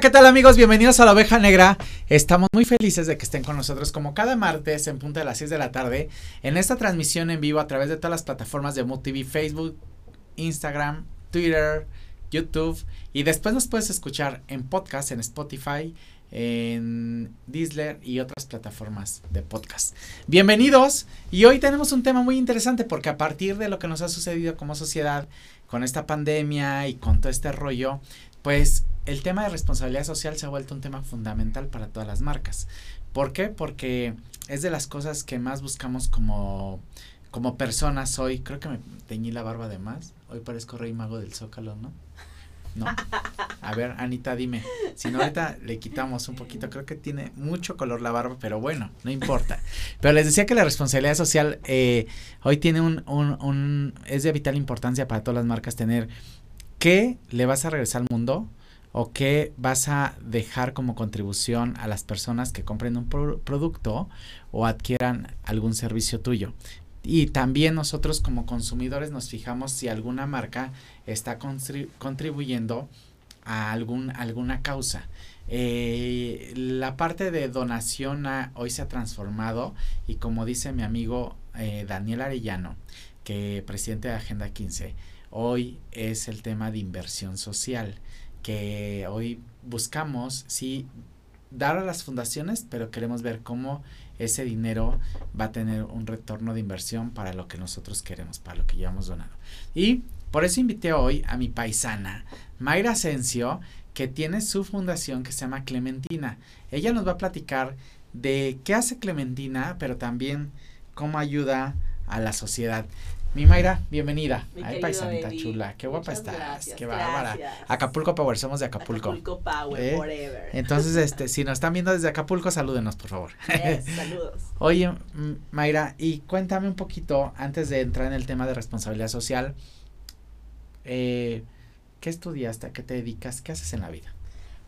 ¿qué tal amigos? Bienvenidos a la oveja negra. Estamos muy felices de que estén con nosotros como cada martes en punto de las 6 de la tarde en esta transmisión en vivo a través de todas las plataformas de Mood TV, Facebook, Instagram, Twitter, YouTube y después nos puedes escuchar en podcast en Spotify, en Disler y otras plataformas de podcast. Bienvenidos y hoy tenemos un tema muy interesante porque a partir de lo que nos ha sucedido como sociedad con esta pandemia y con todo este rollo, pues el tema de responsabilidad social se ha vuelto un tema fundamental para todas las marcas. ¿Por qué? Porque es de las cosas que más buscamos como, como personas hoy. Creo que me teñí la barba de más. Hoy parezco rey mago del zócalo, ¿no? ¿No? A ver, Anita, dime. Si no, ahorita le quitamos un poquito. Creo que tiene mucho color la barba, pero bueno, no importa. Pero les decía que la responsabilidad social eh, hoy tiene un, un, un, es de vital importancia para todas las marcas tener qué le vas a regresar al mundo o qué vas a dejar como contribución a las personas que compren un pro producto o adquieran algún servicio tuyo. Y también nosotros como consumidores nos fijamos si alguna marca está contribuyendo a algún, alguna causa. Eh, la parte de donación hoy se ha transformado y como dice mi amigo eh, Daniel Arellano, que presidente de Agenda 15, hoy es el tema de inversión social, que hoy buscamos, sí, dar a las fundaciones, pero queremos ver cómo ese dinero va a tener un retorno de inversión para lo que nosotros queremos, para lo que llevamos donado. Y por eso invité hoy a mi paisana, Mayra Asensio, que tiene su fundación que se llama Clementina. Ella nos va a platicar de qué hace Clementina, pero también cómo ayuda a la sociedad. Mi Mayra, bienvenida. Mi Ay, paisanita chula. Qué guapa Muchas estás. gracias, qué bárbara. Acapulco Power, somos de Acapulco. Acapulco Power, ¿Eh? forever. Entonces, este, si nos están viendo desde Acapulco, salúdenos, por favor. Yes, saludos. Oye, Mayra, y cuéntame un poquito, antes de entrar en el tema de responsabilidad social, eh, ¿qué estudiaste? ¿A qué te dedicas? ¿Qué haces en la vida?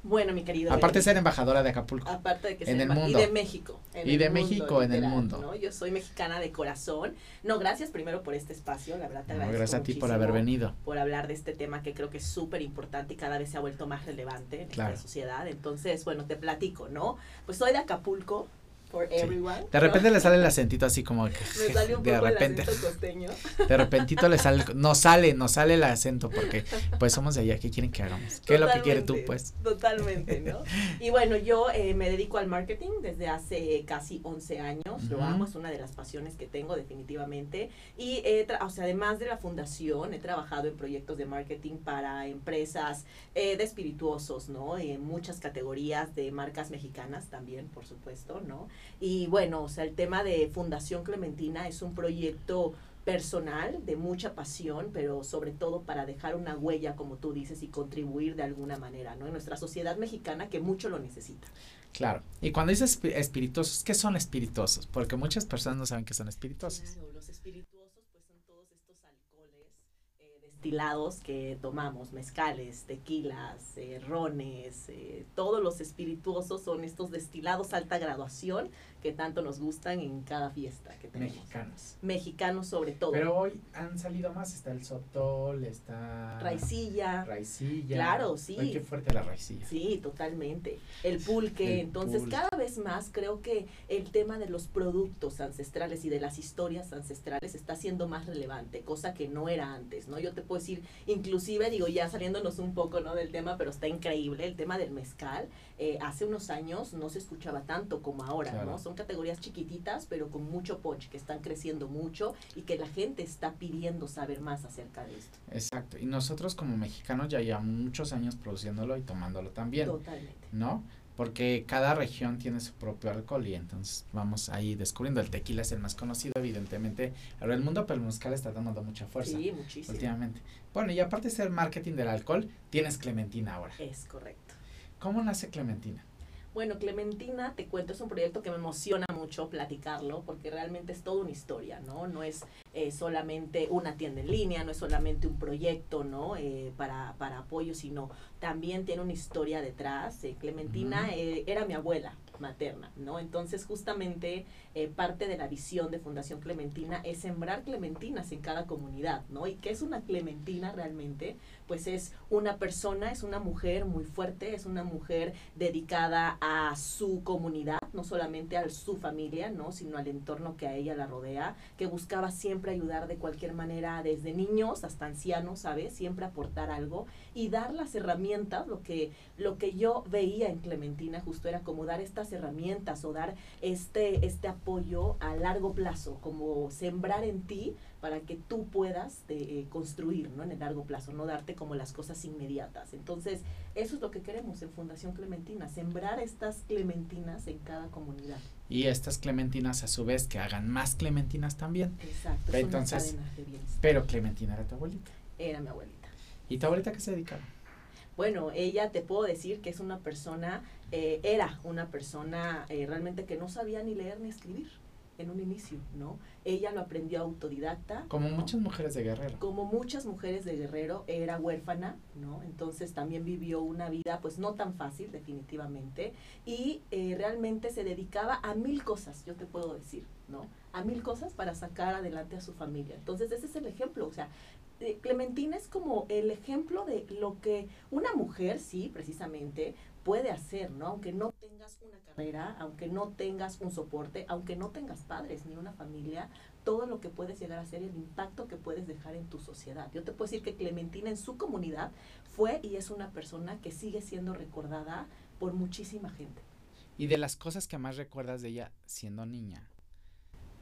Bueno, mi querido. Aparte de ser embajadora de Acapulco. Aparte de que en sea el mundo. Y de México. Y de México, en el mundo. ¿no? Yo soy mexicana de corazón. No, gracias primero por este espacio, la verdad te No, agradezco gracias a ti por haber venido. Por hablar de este tema que creo que es súper importante y cada vez se ha vuelto más relevante en Claro. nuestra sociedad. Entonces, bueno, te platico, ¿no? Pues soy de Acapulco, for everyone. De repente le sale el acentito así como que Me salió un de poco repente, el acento costeño. de repentito le sale, no sale, no sale el acento porque pues somos de allá, ¿qué quieren que hagamos? ¿Qué es lo que quieres tú Totalmente, pues? Totalmente, ¿no? Y bueno, yo eh, me dedico al marketing desde hace casi 11 años, lo amo, es una de las pasiones que tengo definitivamente. Y he tra- o sea, además de la fundación, he trabajado en proyectos de marketing para empresas eh, de espirituosos, ¿no? En muchas categorías de marcas mexicanas también, por supuesto, ¿no? Y bueno, o sea, el tema de Fundación Clementina es un proyecto personal, de mucha pasión, pero sobre todo para dejar una huella, como tú dices, y contribuir de alguna manera, ¿no? En nuestra sociedad mexicana que mucho lo necesita. Claro. Y cuando dices espi- espirituosos, ¿qué son espirituosos? Porque muchas personas no saben qué son espirituosos. Claro, los espirituosos destilados que tomamos, mezcales, tequilas, eh, rones, eh, todos los espirituosos son estos destilados alta graduación que tanto nos gustan en cada fiesta que tenemos. Mexicanos. Mexicanos sobre todo. Pero hoy han salido más, está el sotol, está Raicilla. raicilla. Claro, sí. Ay, qué fuerte la raicilla. Sí, totalmente. El pulque. El Entonces, pulque. cada vez más creo que el tema de los productos ancestrales y de las historias ancestrales está siendo más relevante, cosa que no era antes, ¿no? Yo te puedo decir, inclusive, digo, ya saliéndonos un poco, ¿no? Del tema, pero está increíble, el tema del mezcal. Eh, hace unos años no se escuchaba tanto como ahora, Claro. ¿no? Son categorías chiquititas, pero con mucho punch, que están creciendo mucho y que la gente está pidiendo saber más acerca de esto. Exacto. Y nosotros como mexicanos ya llevamos muchos años produciéndolo y tomándolo también, Totalmente. ¿no? Porque cada región tiene su propio alcohol y entonces vamos ahí descubriendo. El tequila es el más conocido, evidentemente, ahora el mundo, pero el mezcal está tomando mucha fuerza Sí, muchísimo. últimamente. Bueno, y aparte de ser marketing del alcohol, tienes Clementina ahora. Es correcto. ¿Cómo nace Clementina? Bueno, Clementina, te cuento, es un proyecto que me emociona mucho platicarlo porque realmente es toda una historia, ¿no? No es eh, solamente una tienda en línea, no es solamente un proyecto, ¿no? Eh, para, para apoyo, sino también tiene una historia detrás. Eh, Clementina era mi abuela materna, ¿no? Entonces, justamente parte de la visión de Fundación Clementina es sembrar clementinas en cada comunidad, ¿no? ¿Y qué es una clementina realmente? Pues es una persona, es una mujer muy fuerte, es una mujer dedicada a su comunidad, no solamente a su familia, ¿no? Sino al entorno que a ella la rodea, que buscaba siempre ayudar de cualquier manera, desde niños hasta ancianos, ¿sabes? Siempre aportar algo y dar las herramientas, lo que, lo que yo veía en Clementina justo era como dar estas herramientas o dar este, este apoyo a largo plazo, como sembrar en ti para que tú puedas eh, construir, ¿no? En el largo plazo, no darte como las cosas inmediatas. Entonces, eso es lo que queremos en Fundación Clementina, sembrar estas clementinas en cada comunidad. Y estas clementinas a su vez que hagan más clementinas también. Exacto. Entonces, pero Clementina era tu abuelita. Era mi abuelita. ¿Y tu abuelita qué se dedicaba? Bueno, ella te puedo decir que es una persona, eh, era una persona eh, realmente que no sabía ni leer ni escribir en un inicio, ¿no? Ella lo aprendió autodidacta. Como muchas mujeres de Guerrero. Como muchas mujeres de Guerrero, era huérfana, ¿no? Entonces también vivió una vida pues no tan fácil, definitivamente, y eh, realmente se dedicaba a mil cosas, yo te puedo decir, ¿no? A mil cosas para sacar adelante a su familia. Entonces ese es el ejemplo, o sea, Clementina es como el ejemplo de lo que una mujer, sí, precisamente, puede hacer, ¿no? Aunque no tengas una carrera, aunque no tengas un soporte, aunque no tengas padres ni una familia, todo lo que puedes llegar a ser, el impacto que puedes dejar en tu sociedad. Yo te puedo decir que Clementina en su comunidad fue y es una persona que sigue siendo recordada por muchísima gente. Y de las cosas que más recuerdas de ella siendo niña,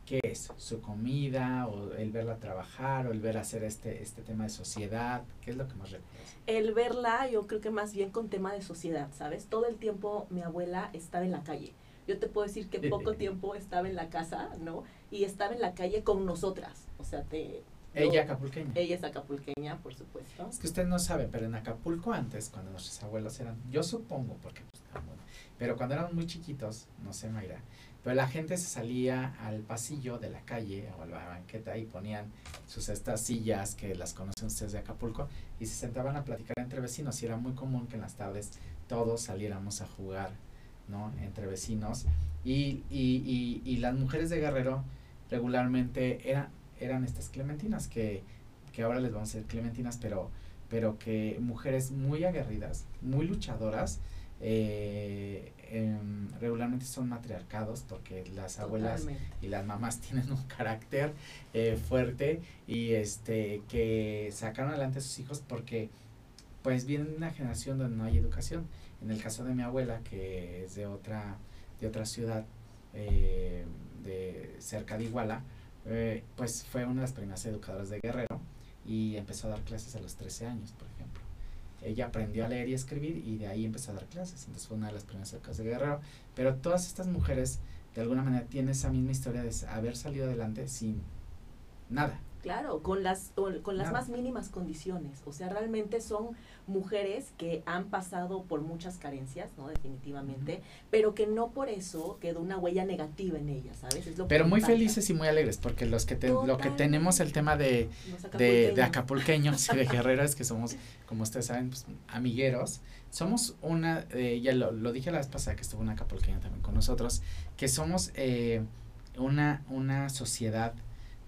¿qué es? ¿Su comida o el verla trabajar o el ver hacer este, este tema de sociedad? ¿Qué es lo que más recuerdas? El verla, yo creo que más bien con tema de sociedad, ¿sabes? Todo el tiempo mi abuela estaba en la calle. Yo te puedo decir que poco tiempo estaba en la casa, ¿no? Y estaba en la calle con nosotras. O sea, te... Ella acapulqueña. Ella es acapulqueña, por supuesto. Es que usted no sabe, pero en Acapulco antes, cuando nuestros abuelos eran, yo supongo, porque pues, pero cuando éramos muy chiquitos, no sé, Mayra, pero la gente se salía al pasillo de la calle o a la banqueta y ponían sus estas sillas que las conocen ustedes de Acapulco y se sentaban a platicar entre vecinos y era muy común que en las tardes todos saliéramos a jugar, ¿no? Entre vecinos y, y, y, las mujeres de Guerrero regularmente eran, eran estas clementinas que, que ahora les vamos a decir clementinas, pero, pero que mujeres muy aguerridas, muy luchadoras, eh, em, regularmente son matriarcados porque las abuelas y las mamás tienen un carácter eh, fuerte y este que sacaron adelante a sus hijos porque pues vienen de una generación donde no hay educación. En el caso de mi abuela que es de otra de otra ciudad eh, de cerca de Iguala eh, pues fue una de las primeras educadoras de Guerrero y empezó a dar clases a los 13 años por ella aprendió a leer y escribir y de ahí empezó a dar clases. Entonces fue una de las primeras épocas de Guerrero. Pero todas estas mujeres, de alguna manera, tienen esa misma historia de haber salido adelante sin nada. Claro, con las, con las más mínimas condiciones. O sea, realmente son mujeres que han pasado por muchas carencias, ¿no? Definitivamente, pero que no por eso quedó una huella negativa en ellas, ¿sabes? Es lo pero muy felices y muy alegres, porque los que lo que tenemos el tema de, de, de acapulqueños y de guerreros, que somos, como ustedes saben, pues, amigueros, somos una, eh, ya lo, lo, dije la vez pasada que estuvo una acapulqueña también con nosotros, que somos eh, una, una sociedad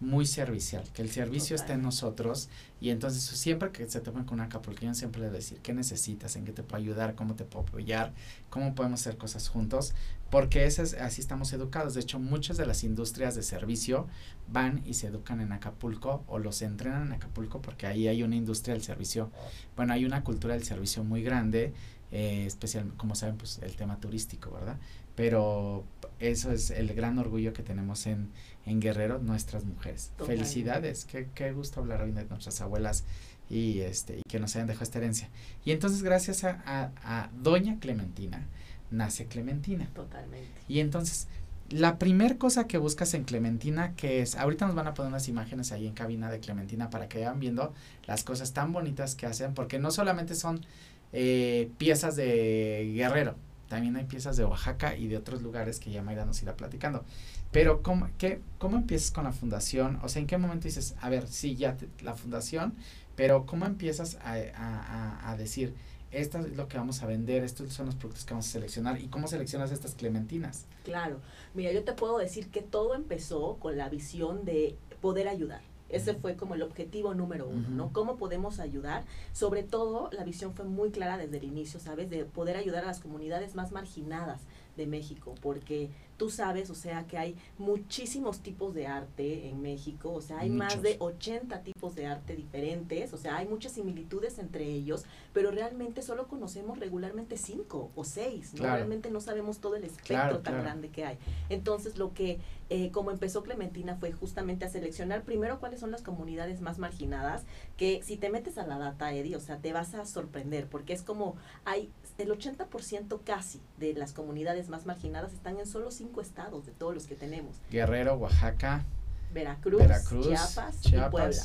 muy servicial, que el servicio está en nosotros y entonces siempre que se toman con una acapulqueño siempre le decir qué necesitas, en qué te puedo ayudar, cómo te puedo apoyar, cómo podemos hacer cosas juntos, porque es, así estamos educados. De hecho, muchas de las industrias de servicio van y se educan en Acapulco o los entrenan en Acapulco porque ahí hay una industria del servicio, bueno, hay una cultura del servicio muy grande, eh, especial, como saben, pues el tema turístico, ¿verdad? Pero eso es el gran orgullo que tenemos en, en Guerrero, nuestras mujeres. Felicidades, qué, qué gusto hablar hoy de nuestras abuelas y este y que nos hayan dejado esta herencia. Y entonces gracias a, a, a Doña Clementina nace Clementina. Totalmente. Y entonces la primer cosa que buscas en Clementina, que es, ahorita nos van a poner unas imágenes ahí en cabina de Clementina para que vayan viendo las cosas tan bonitas que hacen, porque no solamente son eh, piezas de guerrero, también hay piezas de Oaxaca y de otros lugares que ya Mayra nos irá platicando. Pero, ¿cómo, qué, ¿cómo empiezas con la fundación? O sea, ¿en qué momento dices, a ver, sí, ya la fundación, pero ¿cómo empiezas a, a, a, decir, esto es lo que vamos a vender, estos son los productos que vamos a seleccionar y cómo seleccionas estas clementinas? Claro, mira, yo te puedo decir que todo empezó con la visión de poder ayudar. Ese fue como el objetivo número uno, ¿no? ¿Cómo podemos ayudar? Sobre todo, la visión fue muy clara desde el inicio, ¿sabes? De poder ayudar a las comunidades más marginadas de México, porque tú sabes, o sea, que hay muchísimos tipos de arte en México, o sea, hay más de 80 tipos de arte diferentes, o sea, hay muchas similitudes entre ellos, pero realmente solo conocemos regularmente cinco o seis, ¿no? Realmente no sabemos todo el espectro tan grande que hay. Entonces, lo que, eh, como empezó Clementina, fue justamente a seleccionar primero cuáles son las comunidades más marginadas, que si te metes a la data, Eddie, o sea, te vas a sorprender, porque es como hay el 80% casi de las comunidades más marginadas están en solo cinco estados de todos los que tenemos. Guerrero, Oaxaca, Veracruz, Chiapas, y Puebla.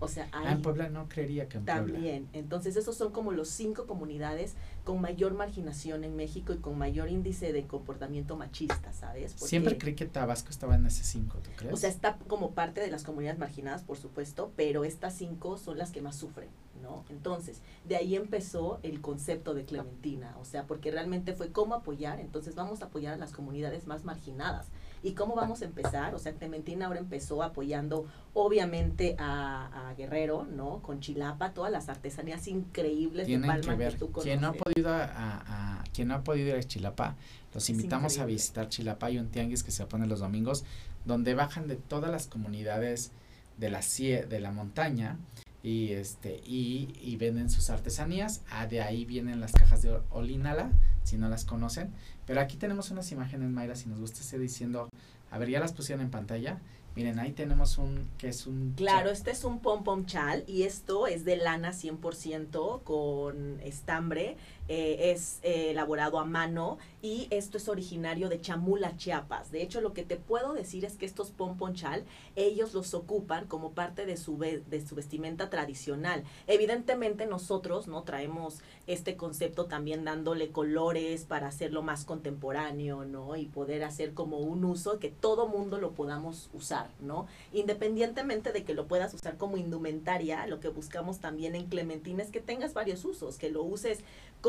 O sea, ah, en Puebla no creería que en También. Entonces, esos son como los cinco comunidades con mayor marginación en México y con mayor índice de comportamiento machista, ¿sabes? Siempre creí que Tabasco estaba en ese cinco, ¿tú crees? O sea, está como parte de las comunidades marginadas, por supuesto, pero estas cinco son las que más sufren. ¿no? Entonces, de ahí empezó el concepto de Clementina, o sea, porque realmente fue cómo apoyar, entonces vamos a apoyar a las comunidades más marginadas. ¿Y cómo vamos a empezar? O sea, Clementina ahora empezó apoyando obviamente a, Guerrero, ¿no? Con Chilapa, todas las artesanías increíbles de Palma que, tú Quien no ha podido a, quien no ha podido ir a Chilapa, los invitamos a visitar Chilapa, hay un tianguis que se pone los domingos, donde bajan de todas las comunidades de la, de la montaña y este y, y, venden sus artesanías. Ah, de ahí vienen las cajas de Olinala, si no las conocen. Pero aquí tenemos unas imágenes, Mayra, si nos gusta, esté diciendo, a ver, ya las pusieron en pantalla. Miren, ahí tenemos un, que es un... Claro, este es un pom pom chal y esto es de lana 100% con estambre eh, es eh, elaborado a mano y esto es originario de Chamula, Chiapas. De hecho, lo que te puedo decir es que estos pomponchal, ellos los ocupan como parte de su, de su vestimenta tradicional. Evidentemente nosotros no traemos este concepto también dándole colores para hacerlo más contemporáneo, ¿no? Y poder hacer como un uso que todo mundo lo podamos usar, ¿no? Independientemente de que lo puedas usar como indumentaria, lo que buscamos también en Clementina es que tengas varios usos, que lo uses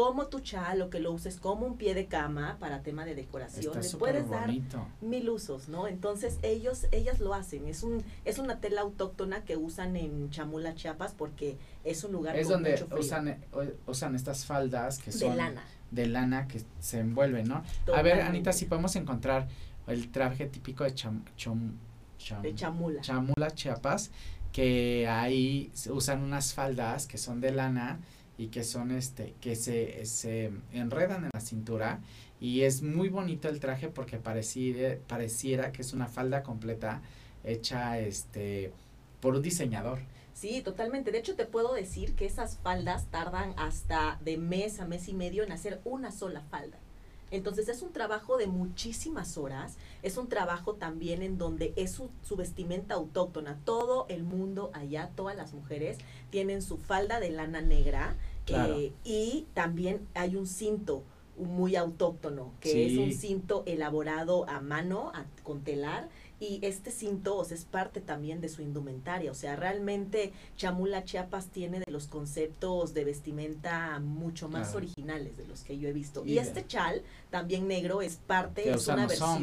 como tu chal que lo uses como un pie de cama para tema de decoración. Le puedes dar mil usos, ¿no? Entonces ellos, ellas lo hacen. Es un, es una tela autóctona que usan en Chamula, Chiapas, porque es un lugar es donde usan, eh, usan estas faldas que son de lana, de lana que se envuelven, ¿no? A ver, Anita, si podemos encontrar el traje típico de cham, de Chamula. Chamula, Chiapas, que ahí usan unas faldas que son de lana y que son este que se, se enredan en la cintura y es muy bonito el traje porque pareciera, pareciera que es una falda completa hecha este por un diseñador. Sí, totalmente. De hecho, te puedo decir que esas faldas tardan hasta de mes a mes y medio en hacer una sola falda. Entonces es un trabajo de muchísimas horas, es un trabajo también en donde es su, su, vestimenta autóctona. Todo el mundo allá, todas las mujeres tienen su falda de lana negra eh, y también hay un cinto muy autóctono, que es un cinto elaborado a mano, con telar, y este cinto es parte también de su indumentaria, o sea, realmente Chamula Chiapas tiene de los conceptos de vestimenta mucho más originales de los que yo he visto. Y, este chal, también negro, es parte, es una versión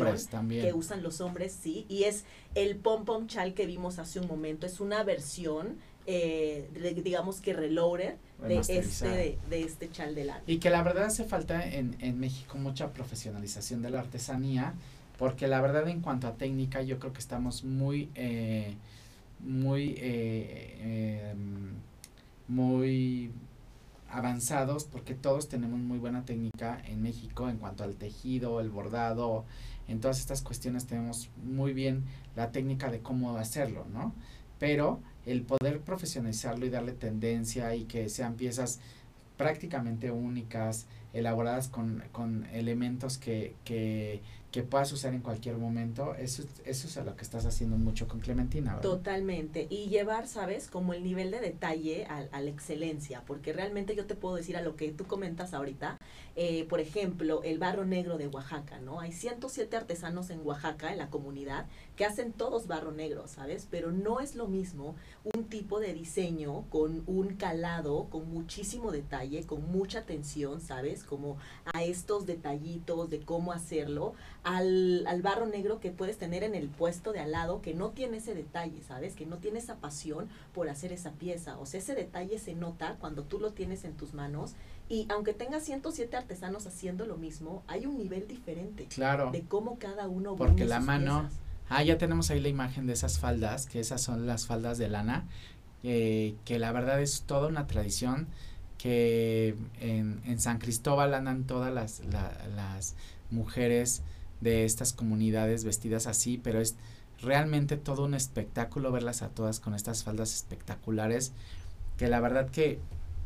que usan los hombres, sí, y es el pom pom chal que vimos hace un momento, es una versión eh, digamos que reloader de este, de, este chal de lana. Y que la verdad hace falta en, en México mucha profesionalización de la artesanía porque la verdad en cuanto a técnica yo creo que estamos muy eh, muy eh, em, muy avanzados porque todos tenemos muy buena técnica en México en cuanto al tejido, el bordado, en todas estas cuestiones tenemos muy bien la técnica de cómo hacerlo, ¿no? Pero el poder profesionalizarlo y darle tendencia y que sean piezas prácticamente únicas, elaboradas con, con elementos que, que que puedas usar en cualquier momento, eso, eso es lo que estás haciendo mucho con Clementina. Totalmente, y llevar, ¿sabes? Como el nivel de detalle a, a, la excelencia, porque realmente yo te puedo decir a lo que tú comentas ahorita, eh, por ejemplo, el barro negro de Oaxaca, ¿no? Hay 107 artesanos en Oaxaca, en la comunidad, que hacen todos barro negro, ¿sabes? Pero no es lo mismo un tipo de diseño con un calado, con muchísimo detalle, con mucha atención, ¿sabes? Como a estos detallitos de cómo hacerlo, al, al barro negro que puedes tener en el puesto de al lado, que no tiene ese detalle, ¿sabes? Que no tiene esa pasión por hacer esa pieza. O sea, ese detalle se nota cuando tú lo tienes en tus manos y aunque tengas 107 artesanos haciendo lo mismo, hay un nivel diferente Claro. de cómo cada uno Porque la mano- piezas. Ah, ya tenemos ahí la imagen de esas faldas, que esas son las faldas de lana, eh, que la verdad es toda una tradición que en, en San Cristóbal andan todas las, la- las mujeres de estas comunidades vestidas así, pero es realmente todo un espectáculo verlas a todas con estas faldas espectaculares, que la verdad que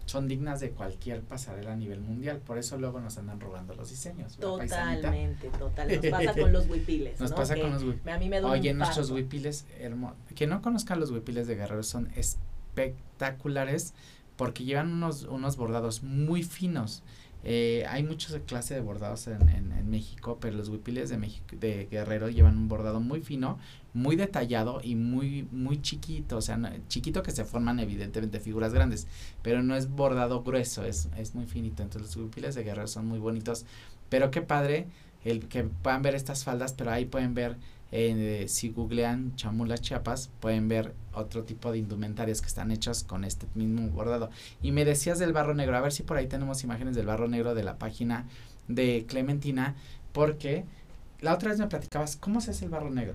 son dignas de cualquier pasarela a nivel mundial, por eso luego nos andan robando los diseños. Totalmente, total. Nos pasa con los huipiles, Nos ¿no? pasa Que con los huipiles. A mí me duele Oye, nuestros huipiles hermosos. Que no conozcan los huipiles de Guerrero son espectaculares porque llevan unos, unos bordados muy finos. Eh, hay muchos de clase de bordados en, en, en México, pero los huipiles de México, de Guerrero llevan un bordado muy fino, muy detallado y muy, muy chiquito. O sea, chiquito que se forman evidentemente figuras grandes, pero no es bordado grueso, es, es muy finito. Entonces los huipiles de Guerrero son muy bonitos. Pero qué padre el que puedan ver estas faldas, pero ahí pueden ver eh, si googlean Chamula Chiapas, pueden ver otro tipo de indumentarias que están hechas con este mismo bordado. Y me decías del barro negro, a ver si por ahí tenemos imágenes del barro negro de la página de Clementina, porque la otra vez me platicabas, ¿cómo se hace el barro negro?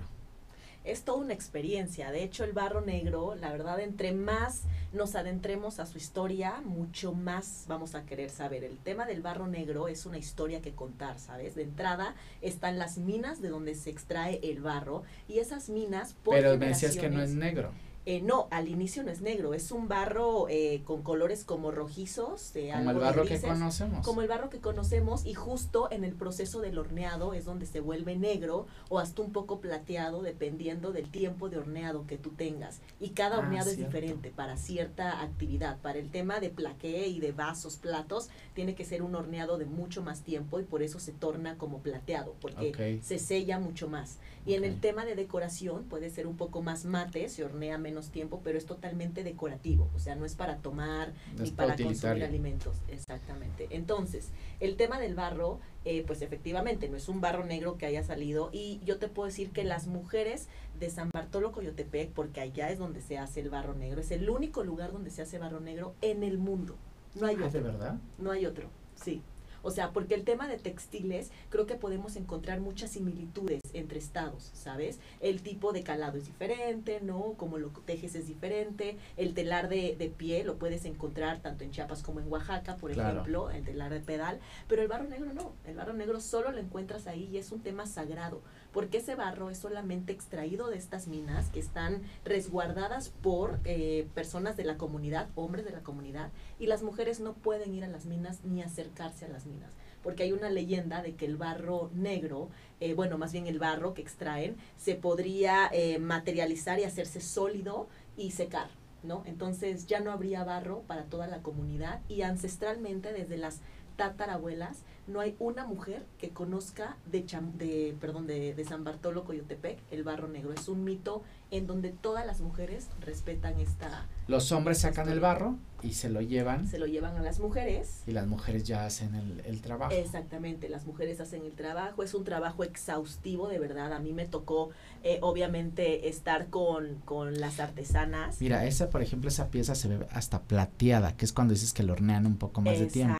Es toda una experiencia. De hecho, el barro negro, la verdad, entre más nos adentremos a su historia, mucho más vamos a querer saber. El tema del barro negro es una historia que contar, ¿sabes? De entrada están las minas de donde se extrae el barro y esas minas por Pero me decías que no es negro. Eh, no, al inicio no es negro, es un barro eh, con colores como rojizos, Como el algo de barro que grises, conocemos. como el barro que conocemos y justo en el proceso del horneado es donde se vuelve negro o hasta un poco plateado dependiendo del tiempo de horneado que tú tengas. Y cada Ah, horneado es diferente para cierta actividad. Para el tema de plaqué y de vasos, platos, tiene que ser un horneado de mucho más tiempo y por eso se torna como plateado, porque Ok. se sella mucho más. Y en el tema de decoración puede ser un poco más mate, se hornea menos tiempo, pero es totalmente decorativo, o sea, no es para tomar ni para consumir alimentos, exactamente. Entonces, el tema del barro, eh, pues efectivamente no es un barro negro que haya salido y yo te puedo decir que las mujeres de San Bartolo Coyotepec, porque allá es donde se hace el barro negro, es el único lugar donde se hace barro negro en el mundo. No hay Ah, ¿De otro. verdad? No hay otro, sí. O sea, porque el tema de textiles, creo que podemos encontrar muchas similitudes entre estados, ¿sabes? El tipo de calado es diferente, ¿no? Como lo tejes es diferente. El telar de, de pie lo puedes encontrar tanto en Chiapas como en Oaxaca, por Claro. ejemplo, el telar de pedal. Pero el barro negro no. El barro negro solo lo encuentras ahí y es un tema sagrado. Porque ese barro es solamente extraído de estas minas que están resguardadas por eh, personas de la comunidad, hombres de la comunidad, y las mujeres no pueden ir a las minas ni acercarse a las minas, porque hay una leyenda de que el barro negro, eh, bueno, más bien el barro que extraen, se podría eh, materializar y hacerse sólido y secar, ¿no? Entonces ya no habría barro para toda la comunidad y ancestralmente desde las tatarabuelas no hay una mujer que conozca de, Cham- de perdón de, de San Bartolo Coyotepec el barro negro es un mito en donde todas las mujeres respetan esta Los hombres sacan el barro y se lo llevan se lo llevan a las mujeres y las mujeres ya hacen el, el trabajo. Exactamente, las mujeres hacen el trabajo, es un trabajo exhaustivo de verdad. A mí me tocó, eh, obviamente, estar con, con las artesanas. Mira, esa, por ejemplo, esa pieza se ve hasta plateada, que es cuando dices que lo hornean un poco más de tiempo.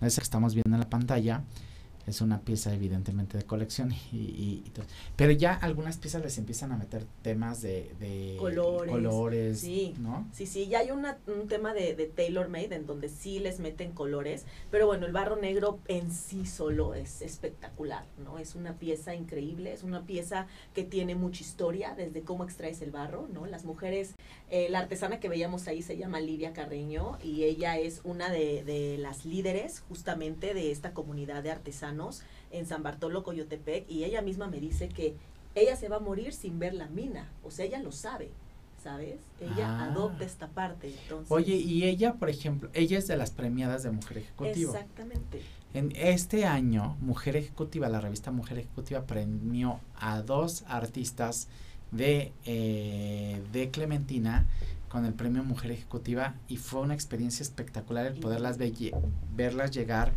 Esa que estamos viendo en la pantalla es una pieza evidentemente de colección y, y- y todo. pero ya algunas piezas les empiezan a meter temas de, de Colores, colores, sí. ¿no? Sí, sí, ya hay una, un tema de, de tailor made en donde sí les meten colores, pero bueno, el barro negro en sí solo es espectacular, ¿no? Es una pieza increíble, es una pieza que tiene mucha historia desde cómo extraes el barro, ¿no? Las mujeres, eh, la artesana que veíamos ahí se llama Livia Carreño y ella es una de, de las líderes justamente de esta comunidad de artesanos en San Bartolo, Coyotepec, y ella misma me dice que ella se va a morir sin ver la mina, o sea, ella lo sabe. ¿Sabes? Ella Ah. adopta esta parte. Entonces, Oye, y ella, por ejemplo, ella es de las premiadas de Mujer Ejecutivo. Exactamente. En este año, Mujer Ejecutiva, la revista Mujer Ejecutiva premió a dos artistas de, eh, de Clementina con el premio Mujer Ejecutiva y fue una experiencia espectacular el poderlas verlas llegar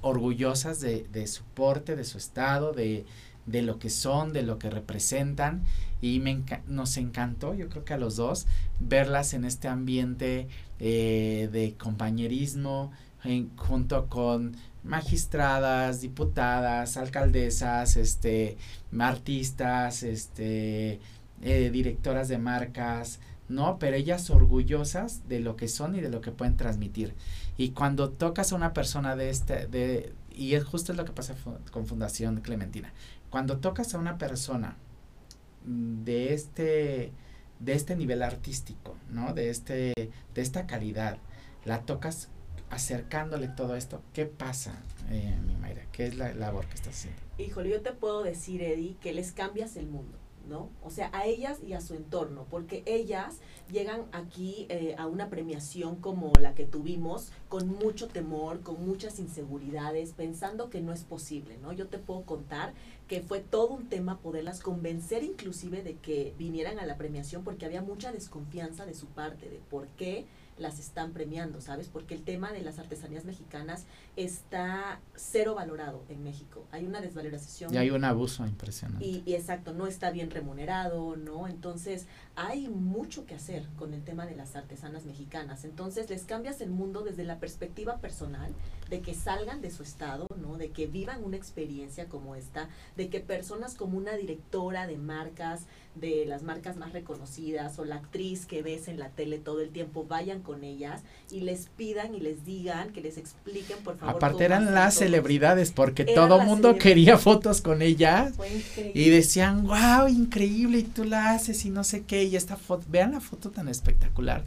orgullosas de, de su porte, de su estado, de, lo que son, de lo que representan y me nos encantó, yo creo que a los dos, verlas en este ambiente eh, de compañerismo junto con magistradas, diputadas, alcaldesas, este, artistas, este, eh, directoras de marcas, ¿no? Pero ellas orgullosas de lo que son y de lo que pueden transmitir. Y cuando tocas a una persona de este, de, y es justo lo que pasa con Fundación Clementina, cuando tocas a una persona de este, de este nivel artístico, ¿no? De, este, de esta calidad, la tocas acercándole todo esto, ¿qué pasa, eh, mi Mayra? ¿Qué es la labor que estás haciendo? Híjole, yo te puedo decir, Eddie, que les cambias el mundo. ¿No? O sea, a ellas y a su entorno, porque ellas llegan aquí eh, a una premiación como la que tuvimos con mucho temor, con muchas inseguridades, pensando que no es posible, ¿no? Yo te puedo contar que fue todo un tema poderlas convencer inclusive de que vinieran a la premiación porque había mucha desconfianza de su parte de por qué las están premiando, ¿sabes? Porque el tema de las artesanías mexicanas está cero valorado en México. Hay una desvalorización. Y hay un abuso impresionante. Y, y, exacto, no está bien remunerado, ¿no? Entonces, hay mucho que hacer con el tema de las artesanas mexicanas. Entonces, les cambias el mundo desde la perspectiva personal, de que salgan de su estado, ¿no? De que vivan una experiencia como esta, de que personas como una directora de marcas, de las marcas más reconocidas o la actriz que ves en la tele todo el tiempo vayan con ellas y les pidan y les digan, que les expliquen por favor. Aparte eran las celebridades porque todo mundo quería fotos con ellas y decían, wow, increíble y tú la haces y no sé qué y esta foto, vean la foto tan espectacular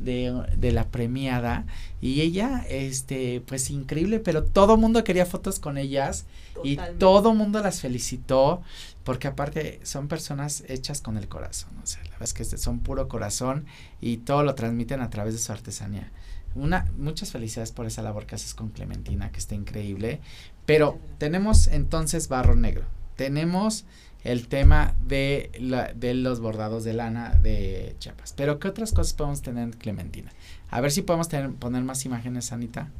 de, de la premiada y ella, este, pues increíble, pero todo mundo quería fotos con ellas y todo mundo las felicitó porque aparte son personas hechas con el corazón, o sea, la verdad es que son puro corazón y todo lo transmiten a través de su artesanía. Una, muchas felicidades por esa labor que haces con Clementina, que está increíble. Pero tenemos entonces barro negro. Tenemos el tema de, la, de los bordados de lana de Chiapas. Pero ¿qué otras cosas podemos tener en Clementina? A ver si podemos tener, poner más imágenes, Anita.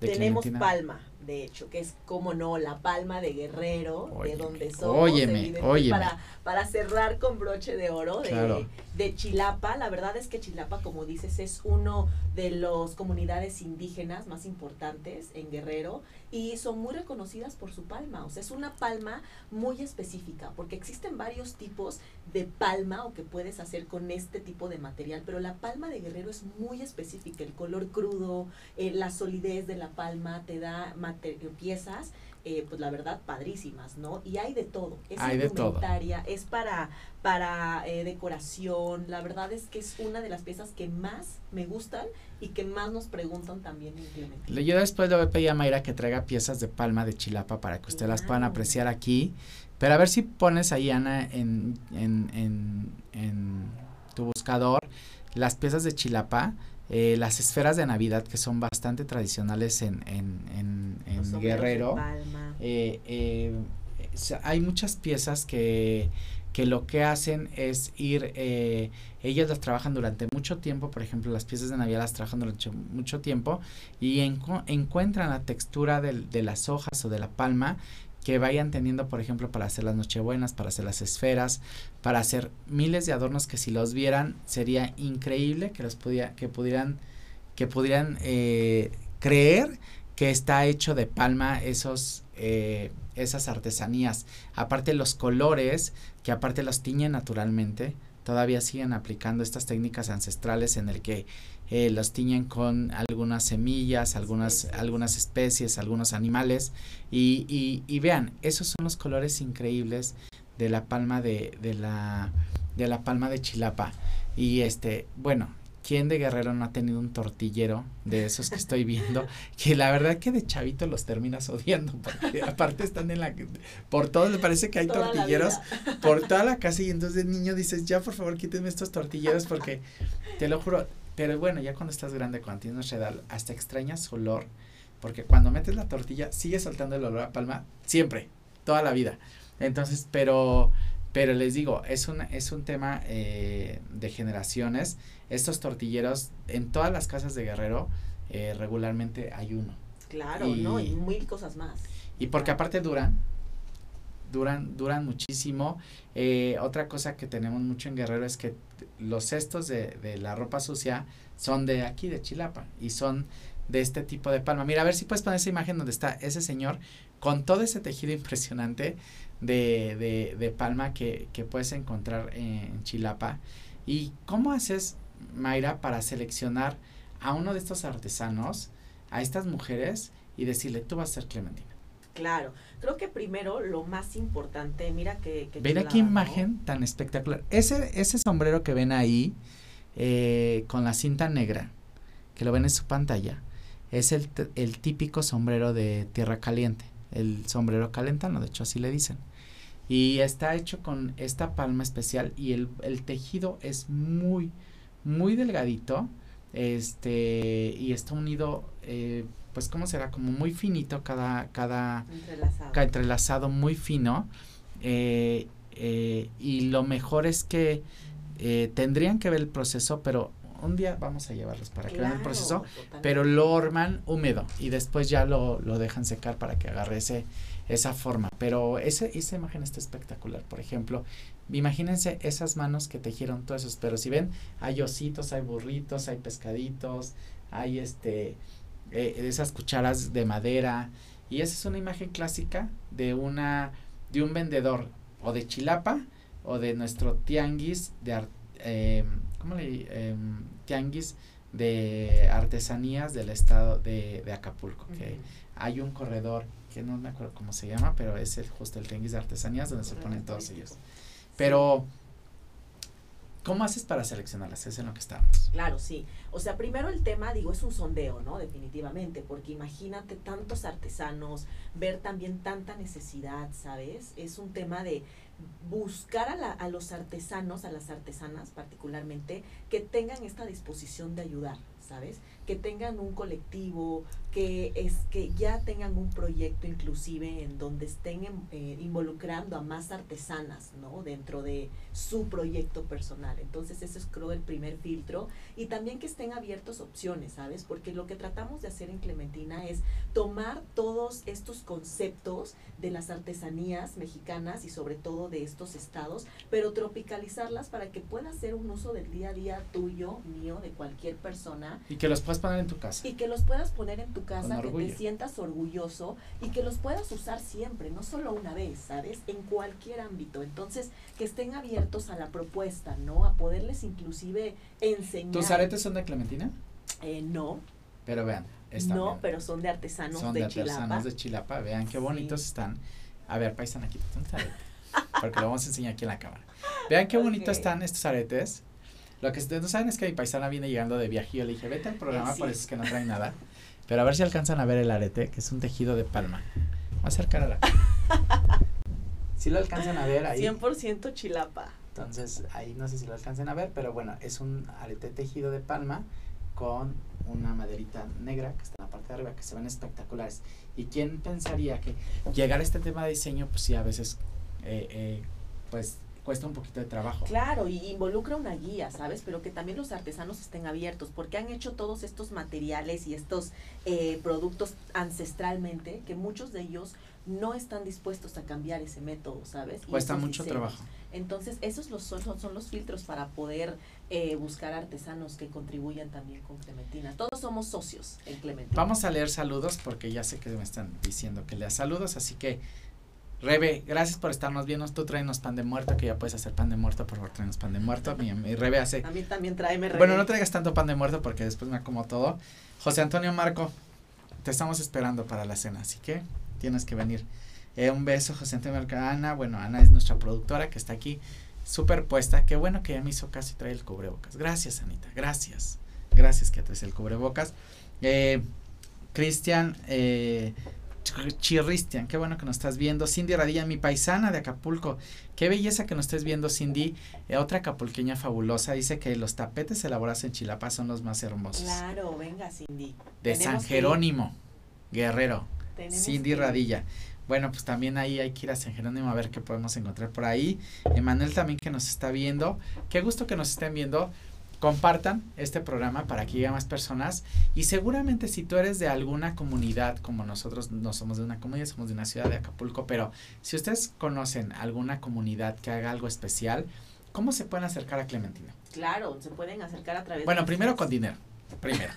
Tenemos palma, de hecho, que es como no, la palma de Guerrero, de donde somos. Óyeme, óyeme. Para, para cerrar con broche de oro de, de Chilapa. La verdad es que Chilapa, como dices, es uno de las comunidades indígenas más importantes en Guerrero y son muy reconocidas por su palma. O sea, es una palma muy específica, porque existen varios tipos de palma o que puedes hacer con este tipo de material, pero la palma de guerrero es muy específica. El color crudo, eh, la solidez de la palma te da piezas. Eh, pues la verdad padrísimas, ¿no? Y hay de todo. Es hay es para para eh, decoración. La verdad es que es una de las piezas que más me gustan y que más nos preguntan también en Yo después le voy a pedir a Mayra que traiga piezas de palma de chilapa para que ustedes las puedan apreciar aquí. Pero a ver si pones ahí, Ana, en, en, en, en tu buscador las piezas de chilapa. Eh, las esferas de Navidad que son bastante tradicionales en, en, en, en Guerrero. Eh, eh, hay muchas piezas que que lo que hacen es ir, eh, ellas las trabajan durante mucho tiempo, por ejemplo, las piezas de Navidad las trabajan durante mucho tiempo y encuentran la textura de, las hojas o de la palma que vayan teniendo, por ejemplo, para hacer las nochebuenas, para hacer las esferas, para hacer miles de adornos que si los vieran sería increíble que los pudiera, que pudieran, que pudieran eh, creer que está hecho de palma esos eh, esas artesanías. Aparte los colores, que aparte los tiñen naturalmente, todavía siguen aplicando estas técnicas ancestrales en el que eh, los tiñen con algunas semillas, algunas, algunas especies, algunos animales. Y, y, y, vean, esos son los colores increíbles de la palma de, de la de la palma de Chilapa. Y este, bueno, ¿Quién de Guerrero no ha tenido un tortillero de esos que estoy viendo? que la verdad que de chavito los terminas odiando, porque aparte están en la... Por todo le parece que hay tortilleros por toda la casa y entonces niño dices, ya por favor quítenme estos tortilleros porque te lo juro, pero bueno, ya cuando estás grande, cuando tienes edad, hasta extrañas su olor porque cuando metes la tortilla sigue soltando el olor a palma siempre, toda la vida. Entonces, pero, pero les digo, es un, es un tema eh, de generaciones. Estos tortilleros, en todas las casas de Guerrero, eh, regularmente hay uno. Claro, ¿no? Y mil cosas más. Y porque aparte duran, duran, duran muchísimo. Eh, otra cosa que tenemos mucho en Guerrero es que los cestos de, de la ropa sucia son de aquí, de Chilapa, y son de este tipo de palma. Mira, a ver si puedes poner esa imagen donde está ese señor con todo ese tejido impresionante de, de, de palma que, que, puedes encontrar en Chilapa. ¿Y cómo haces, Mayra, para seleccionar a uno de estos artesanos, a estas mujeres, y decirle, tú vas a ser Clementina? Claro, creo que primero lo más importante, mira que... que ven qué imagen tan espectacular. Ese, ese sombrero que ven ahí, eh, con la cinta negra, que lo ven en su pantalla, es el, el típico sombrero de tierra caliente, el sombrero calentano, de hecho así le dicen. Y está hecho con esta palma especial y el, el tejido es muy, muy delgadito, este, y está unido, eh, pues, ¿cómo será? Como muy finito cada, cada, entrelazado, cada entrelazado muy fino, eh, eh, y lo mejor es que eh, tendrían que ver el proceso, pero un día vamos a llevarlos para que vean el proceso, totalmente. pero lo horman húmedo y después ya lo, lo dejan secar para que agarre ese, esa forma. Pero ese, esa imagen está espectacular. Por ejemplo, imagínense esas manos que tejieron todos esos, pero si ven, hay ositos, hay burritos, hay pescaditos, hay este, eh, esas cucharas de madera. Y esa es una imagen clásica de una, de un vendedor o de Chilapa o de nuestro tianguis de art, eh, ¿cómo le eh, tianguis de artesanías del estado de, de Acapulco, que hay un corredor que no me acuerdo cómo se llama, pero es el, justo el tianguis de artesanías donde se ponen todos ellos. Pero, ¿cómo haces para seleccionarlas? Es en lo que estamos. Claro, sí. O sea, primero el tema, digo, es un sondeo, ¿no? Definitivamente, porque imagínate tantos artesanos, ver también tanta necesidad, ¿sabes? Es un tema de buscar a, la, a los artesanos, a las artesanas particularmente, que tengan esta disposición de ayudar, ¿sabes? Que tengan un colectivo, que es que ya tengan un proyecto inclusive en donde estén eh, involucrando a más artesanas, ¿no? Dentro de su proyecto personal. Entonces ese es creo el primer filtro y también que estén abiertos opciones, ¿sabes? Porque lo que tratamos de hacer en Clementina es tomar todos estos conceptos de las artesanías mexicanas y sobre todo de estos estados, pero tropicalizarlas para que pueda ser un uso del día a día tuyo, mío, de cualquier persona Y que los puedes poner en tu casa. y que los puedas poner en tu casa, Con que te sientas orgulloso y que los puedas usar siempre, no solo una vez, ¿sabes? En cualquier ámbito. Entonces, que estén abiertos a la propuesta, ¿no? A poderles inclusive enseñar. ¿Tus aretes son de Clementina? Eh, no, Pero vean, están no, bien. pero son de artesanos son de, de Chilapa. artesanos de Chilapa. Vean qué Sí. bonitos están. A ver, paisan aquí, un arete, porque lo vamos a enseñar aquí en la cámara. Vean qué bonito Ok. están estos aretes. Lo que ustedes no saben es que mi paisana viene llegando de viaje y yo le dije, vete al programa, Sí. por eso es que no traen nada. Pero a ver si alcanzan a ver el arete, que es un tejido de palma. Voy a acercar a la Si lo alcanzan a ver ahí. 100% Chilapa. Entonces, ahí no sé si lo alcancen a ver, pero bueno, es un arete tejido de palma con una maderita negra que está en la parte de arriba, que se ven espectaculares. ¿Y quién pensaría que llegar a este tema de diseño, pues sí, a veces, eh, eh, pues cuesta un poquito de trabajo? Claro, y involucra una guía, ¿sabes? Pero que también los artesanos estén abiertos, porque han hecho todos estos materiales y estos eh, productos ancestralmente, que muchos de ellos no están dispuestos a cambiar ese método, ¿sabes? Y Cuesta mucho diseños. trabajo. Entonces, esos los, son, son los filtros para poder eh, buscar artesanos que contribuyan también con Clementina. Todos somos socios en Clementina. Vamos a leer saludos porque ya sé que me están diciendo que lea saludos, así que Rebe, gracias por estarnos viendo. Tú tráenos pan de muerto, que ya puedes hacer pan de muerto, por favor, tráenos pan de muerto. Mi, mi Rebe hace A mí también tráeme Bueno, René. no traigas tanto pan de muerto porque después me acomodo todo. José Antonio Marco, te estamos esperando para la cena, así que tienes que venir. Eh, un beso, José Antonio Marco. Ana, bueno, Ana es nuestra productora que está aquí súper puesta. Qué bueno que ya me hizo caso y trae el cubrebocas. Gracias, Anita, gracias. Gracias que traes el cubrebocas. Eh, Cristian, eh, Chirristian, qué bueno que nos estás viendo. Cindy Radilla, mi paisana de Acapulco. Qué belleza que nos estés viendo, Cindy. Eh, otra acapulqueña fabulosa. Dice que los tapetes elaborados en Chilapa son los más hermosos. Claro, venga, Cindy. de San que. Jerónimo. Guerrero. Tenemos Cindy que- Radilla. Bueno, pues también ahí hay que ir a San Jerónimo a ver qué podemos encontrar por ahí. Emanuel también que nos está viendo. Qué gusto que nos estén viendo. Compartan este programa para que llegue a más personas. Y seguramente si tú eres de alguna comunidad, como nosotros no somos de una comunidad, somos de una ciudad de Acapulco, pero si ustedes conocen alguna comunidad que haga algo especial, ¿cómo se pueden acercar a Clementina? Claro, se pueden acercar a través Bueno, de primero con dinero. Primero.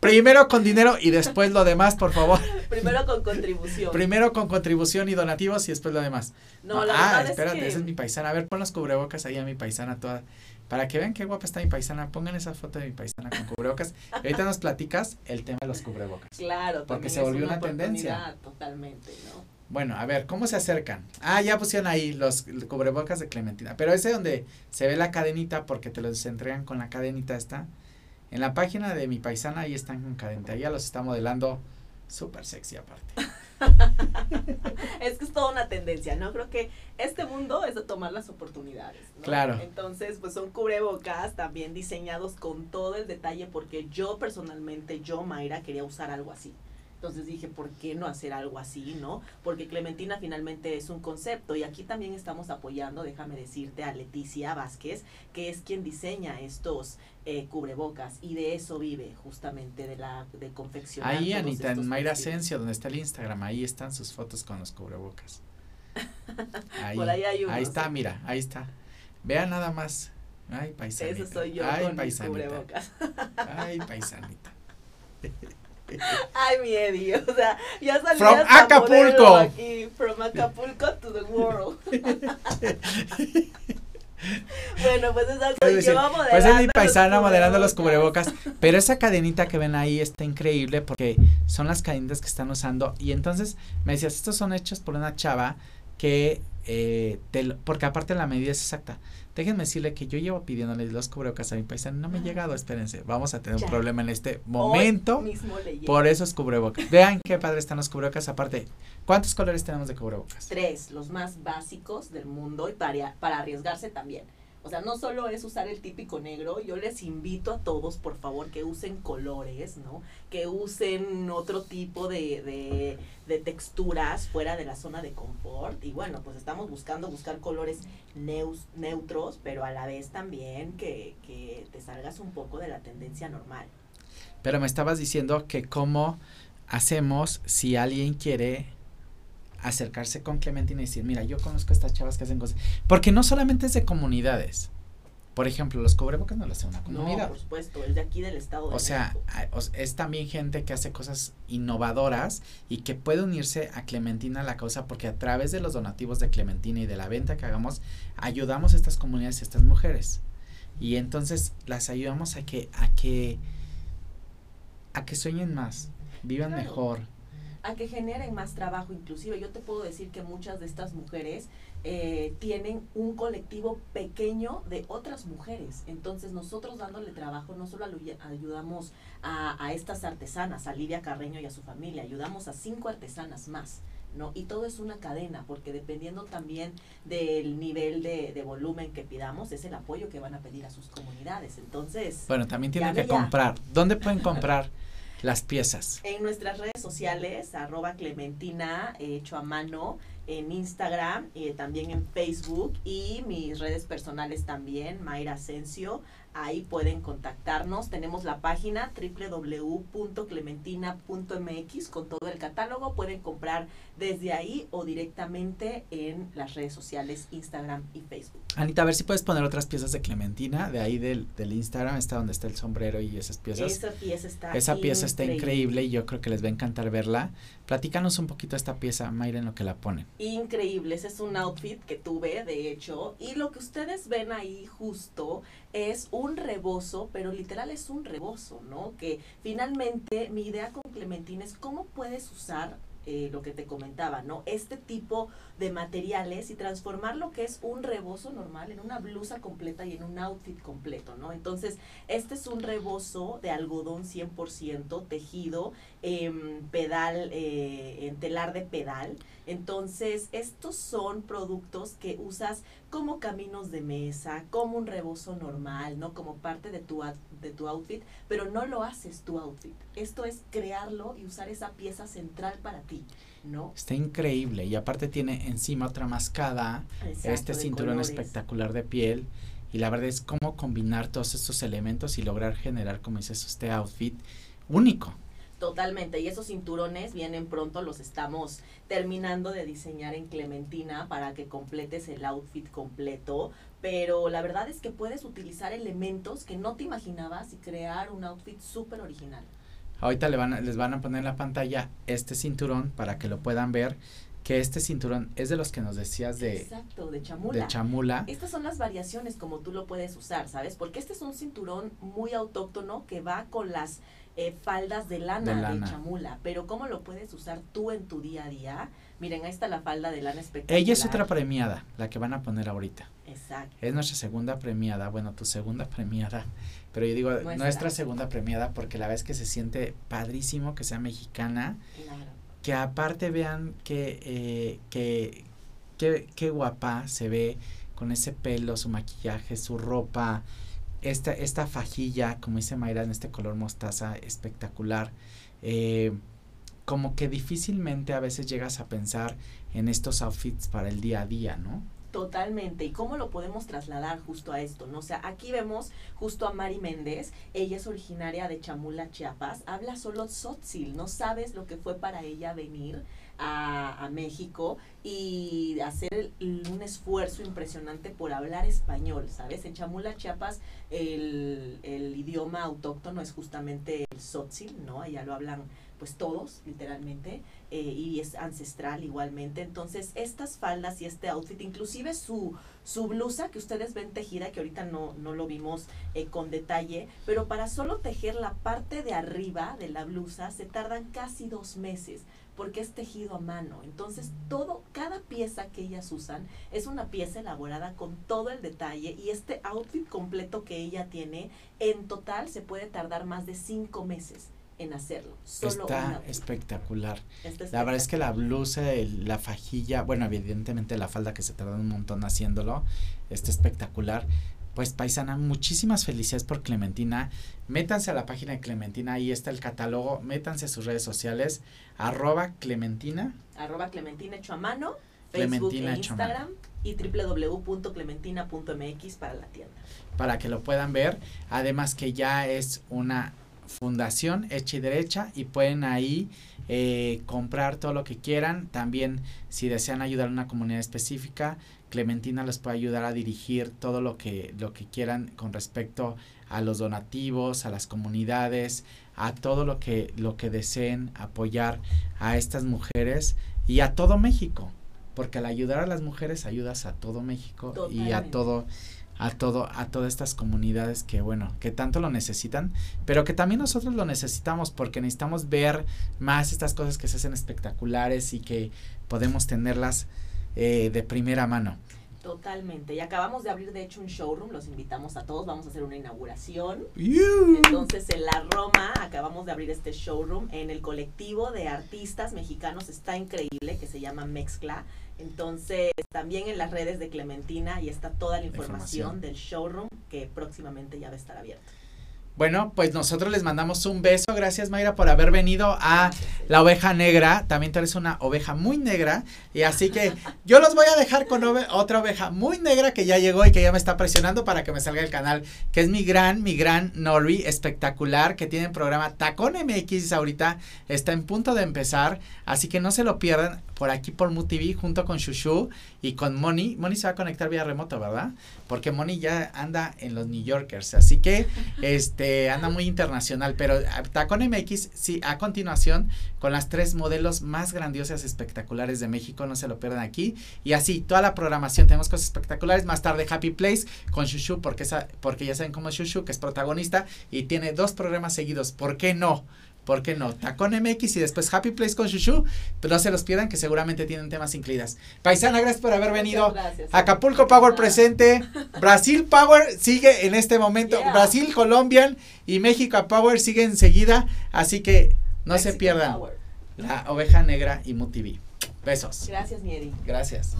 primero con dinero y después lo demás, por favor. Primero con contribución. Primero con contribución y donativos y después lo demás. no, la ah, verdad espérate, es que esa es mi paisana. A ver, pon los cubrebocas ahí a mi paisana toda. Para que vean qué guapa está mi paisana, pongan esa foto de mi paisana con cubrebocas. Y ahorita nos platicas el tema de los cubrebocas. Claro, Porque se es volvió una tendencia. Totalmente, ¿no? Bueno, a ver, ¿cómo se acercan? Ah, ya pusieron ahí los cubrebocas de Clementina. Pero ese donde se ve la cadenita porque te los entregan con la cadenita está. En la página de mi paisana ahí están con cadenita. Ella los está modelando súper sexy aparte. Es que es toda una tendencia, ¿no? Creo que este mundo es de tomar las oportunidades, ¿no? Claro. Entonces, pues son cubrebocas también diseñados con todo el detalle porque yo personalmente, yo Mayra, quería usar algo así. Entonces dije, ¿por qué no hacer algo así, no? Porque Clementina finalmente es un concepto y aquí también estamos apoyando, déjame decirte, a Leticia Vázquez, que es quien diseña estos eh, cubrebocas y de eso vive justamente de la de confeccionar. Ahí, Anita, en Mayra. Asensio, donde está el Instagram, ahí están sus fotos con los cubrebocas. Ahí, Por ahí hay unos, está, sí. mira, ahí está. Vean nada más. Ay, paisanita. Eso soy yo Ay, con mis paisanita. cubrebocas. Ay, paisanita. Ay, mi Eddie, o sea, ya salí From Acapulco. Aquí, from Acapulco to the world. bueno, pues esa soy Pues, yo sí, modelando pues es mi los paisana modelando los cubrebocas. Pero esa cadenita que ven ahí está increíble porque son las cadenitas que están usando. Y entonces me decías, estos son hechos por una chava que, eh, te porque aparte la medida es exacta. Déjenme decirle que yo llevo pidiéndole los cubrebocas a mi paisana y no me ha llegado, espérense. Vamos a tener Ya. un problema en este momento por esos cubrebocas. Vean qué padre están los cubrebocas. Aparte, ¿cuántos colores tenemos de cubrebocas? Tres, los más básicos del mundo y para, para arriesgarse también. O sea, no solo es usar el típico negro, yo les invito a todos, por favor, que usen colores, ¿no? Que usen otro tipo de, de, de texturas fuera de la zona de confort. Y bueno, pues estamos buscando buscar colores neutros, pero a la vez también que, que te salgas un poco de la tendencia normal. Pero me estabas diciendo que cómo hacemos si alguien quiere acercarse con Clementina y decir, mira, yo conozco a estas chavas que hacen cosas. Porque no solamente es de comunidades. Por ejemplo, los cubrebocas no lo hace una No, comunidad. por supuesto, es de aquí del estado de o sea, México. es también gente que hace cosas innovadoras y que puede unirse a Clementina a la causa porque a través de los donativos de Clementina y de la venta que hagamos, ayudamos a estas comunidades y a estas mujeres. Y entonces las ayudamos a que, a que, a que sueñen más, vivan Claro. mejor. A que generen más trabajo. Inclusive yo te puedo decir que muchas de estas mujeres eh, tienen un colectivo pequeño de otras mujeres. Entonces nosotros dándole trabajo no solo ayudamos a, a estas artesanas, a Lidia Carreño y a su familia, ayudamos a cinco artesanas más. ¿no? Y todo es una cadena, porque dependiendo también del nivel de, de volumen que pidamos, es el apoyo que van a pedir a sus comunidades. Entonces, Bueno, también tienen que ya. comprar. ¿Dónde pueden comprar las piezas? En nuestras redes sociales, arroba Clementina, eh, hecho a mano, en Instagram, eh, también en Facebook y mis redes personales también, Mayra Asensio. Ahí pueden contactarnos. Tenemos la página www.clementina.mx con todo el catálogo. Pueden comprar desde ahí o directamente en las redes sociales Instagram y Facebook. Anita, a ver si puedes poner otras piezas de Clementina, de ahí del, del Instagram, está donde está el sombrero y esas piezas. Esa pieza está Esa pieza está increíble y yo creo que les va a encantar verla. Platícanos un poquito esta pieza, Mayra, en lo que la ponen. increíble. Ese es un outfit que tuve, de hecho. Y lo que ustedes ven ahí justo es un rebozo, pero literal es un rebozo, ¿no? Que finalmente mi idea con Clementina es cómo puedes usar eh, lo que te comentaba, ¿no? Este tipo de materiales y transformar lo que es un rebozo normal en una blusa completa y en un outfit completo, ¿no? Entonces, este es un rebozo de algodón 100% tejido en pedal, eh, en telar de pedal Entonces, estos son productos que usas como caminos de mesa, como un rebozo normal, ¿no? Como parte de tu, de tu outfit, pero no lo haces tu outfit. Esto es crearlo y usar esa pieza central para ti, ¿no? Está increíble y aparte tiene encima otra mascada, Exacto, este cinturón colores. espectacular de piel y la verdad es cómo combinar todos estos elementos y lograr generar, como dices, este outfit único. Totalmente, y esos cinturones vienen pronto, los estamos terminando de diseñar en Clementina para que completes el outfit completo, pero la verdad es que puedes utilizar elementos que no te imaginabas y crear un outfit súper original. Ahorita le van a- les van a poner en la pantalla este cinturón para que lo puedan ver, que este cinturón es de los que nos decías de, Exacto, de chamula. de chamula. Estas son las variaciones como tú lo puedes usar, ¿sabes? Porque este es un cinturón muy autóctono que va con las eh, faldas de lana, De chamula. Pero ¿cómo lo puedes usar tú en tu día a día? Miren, ahí está la falda de lana espectacular. Ella es otra premiada, la que van a poner ahorita. Exacto. Es nuestra segunda premiada, bueno, tu segunda premiada, pero yo digo nuestra, Nuestra. segunda premiada porque la vez que se siente padrísimo que sea mexicana, Claro. que aparte vean que, eh, que, que, qué guapa se ve con ese pelo, su maquillaje, su ropa, esta, esta fajilla, como dice Mayra, en este color mostaza espectacular. eh, como que difícilmente a veces llegas a pensar en estos outfits para el día a día, ¿no? Totalmente. ¿Y cómo lo podemos trasladar justo a esto? ¿no? O sea, aquí vemos justo a Mari Méndez. Ella es originaria de Chamula, Chiapas. Habla solo tzotzil. No sabes lo que fue para ella venir a, México y hacer un esfuerzo impresionante por hablar español, ¿sabes? En Chamula, Chiapas, el, el idioma autóctono es justamente el tzotzil, ¿no? Allá lo hablan pues todos, literalmente, eh, y es ancestral igualmente. Entonces, estas faldas y este outfit, inclusive su, su blusa que ustedes ven tejida, que ahorita no, no lo vimos eh, con detalle, pero para solo tejer la parte de arriba de la blusa se tardan casi dos meses porque es tejido a mano. Entonces, todo, cada pieza que ellas usan es una pieza elaborada con todo el detalle y este outfit completo que ella tiene, en total se puede tardar más de cinco meses en hacerlo. Solo Está espectacular. Está La verdad es que la blusa, el- la fajilla, bueno, evidentemente la falda que se tarda un montón haciéndolo, está espectacular. Pues paisana, muchísimas felicidades por Clementina. Métanse a la página de Clementina, ahí está el catálogo. Métanse a sus redes sociales, arroba Clementina. arroba Clementina hecho a mano, Facebook Clementina e. Instagram y www.clementina.mx para la tienda. para que lo puedan ver. Además que ya es una fundación hecha y derecha y pueden ahí eh, comprar todo lo que quieran. También si desean ayudar a una comunidad específica, Clementina les puede ayudar a dirigir todo lo que, lo que quieran con respecto a los donativos, a las comunidades, a todo lo que, lo que deseen apoyar a estas mujeres y a todo México. Porque al ayudar a las mujeres ayudas a todo México y a todo a todo a todas estas comunidades que bueno que tanto lo necesitan pero que también nosotros lo necesitamos porque necesitamos ver más estas cosas que se hacen espectaculares y que podemos tenerlas eh, de primera mano Totalmente. Y acabamos de abrir, de hecho, un showroom. Los invitamos a todos. Vamos a hacer una inauguración. Entonces, en la Roma acabamos de abrir este showroom en el colectivo de artistas mexicanos. Está increíble, que se llama Mezcla. Entonces, también en las redes de Clementina y está toda la información, Información. del showroom que próximamente ya va a estar abierto. Bueno pues nosotros les mandamos un beso. Gracias Mayra por haber venido a la oveja negra. También tú eres una oveja muy negra. Y así que yo los voy a dejar con otra oveja muy negra que ya llegó y que ya me está presionando para que me salga el canal que es mi gran mi gran Nori espectacular que tiene el programa Tacón MX ahorita. Está en punto de empezar. Así que no se lo pierdan por aquí por MUTV junto con Shushu y con Moni Moni se va a conectar vía remoto verdad porque Moni ya anda en los New Yorkers así que este anda muy internacional pero ah, Tacón MX sí a continuación con las tres modelos más grandiosas espectaculares de México no se lo pierdan aquí y así toda la programación tenemos cosas espectaculares más tarde Happy Place con Shushu porque esa, porque ya saben cómo es Shushu que es protagonista y tiene dos programas seguidos ¿por qué no? ¿Por qué no? Tacón MX y después Happy Place con Shushu, pero no se los pierdan que seguramente tienen temas incluidas. Paisana, gracias por haber venido. Gracias. Acapulco Power presente. Brasil Power sigue en este momento. Yeah. Brasil, Colombian y México Power sigue enseguida. Así que no se pierdan Power. la oveja negra y MUTV. Besos. Gracias, Mieri. Gracias.